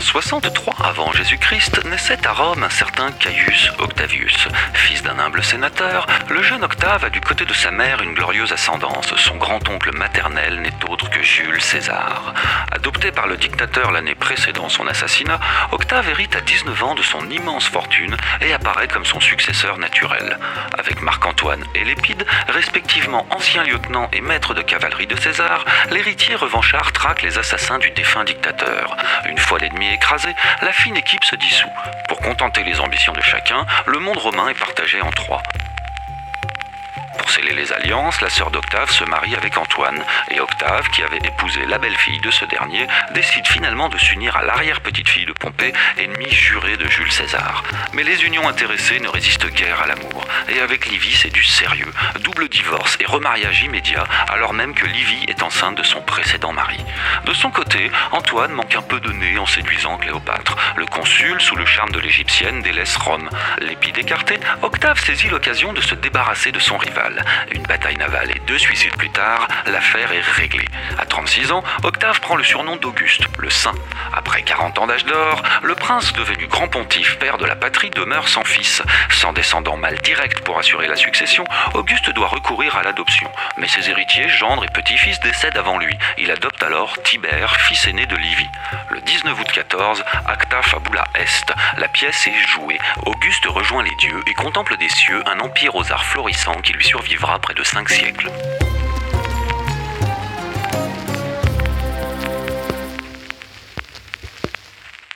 63 avant Jésus-Christ naissait à Rome un certain Caius Octavius. Fils d'un humble sénateur, le jeune Octave a du côté de sa mère une glorieuse ascendance. Son grand-oncle maternel n'est autre que Jules César. Adopté par le dictateur l'année précédant son assassinat, Octave hérite à 19 ans de son immense fortune et apparaît comme son successeur naturel. Avec Marc-Antoine et Lépide, respectivement anciens lieutenants et maîtres de cavalerie de César, l'héritier revanchard traque les assassins du défunt dictateur. Une fois l'ennemi écrasé, la fine équipe se dissout. Pour contenter les ambitions de chacun, le monde romain est partagé en trois. Pour sceller les alliances, la sœur d'Octave se marie avec Antoine, et Octave, qui avait épousé la belle-fille de ce dernier, décide finalement de s'unir à l'arrière-petite-fille de Pompée, ennemi juré de Jules César. Mais les unions intéressées ne résistent guère à l'amour, et avec Livy c'est du sérieux, double divorce et remariage immédiat, alors même que Livy est enceinte de son précédent mari. De son côté, Antoine manque un peu de nez en séduisant Cléopâtre. Le consul, sous le charme de l'égyptienne, délaisse Rome. L'épide écarté, Octave saisit l'occasion de se débarrasser de son rival. Une bataille navale et deux suicides plus tard, l'affaire est réglée. À 36 ans, Octave prend le surnom d'Auguste, le Saint. Après 40 ans d'âge d'or, le prince devenu grand pontife, père de la patrie, demeure sans fils. Sans descendant mâle direct pour assurer la succession, Auguste doit recourir à l'adoption. Mais ses héritiers, gendre et petit-fils, décèdent avant lui. Il adopte alors Tibère, fils aîné de Livy. Le 19 août 14, Acta Fabula Est. La pièce est jouée. Auguste rejoint les dieux et contemple des cieux un empire aux arts florissants qui lui survivra près de cinq siècles.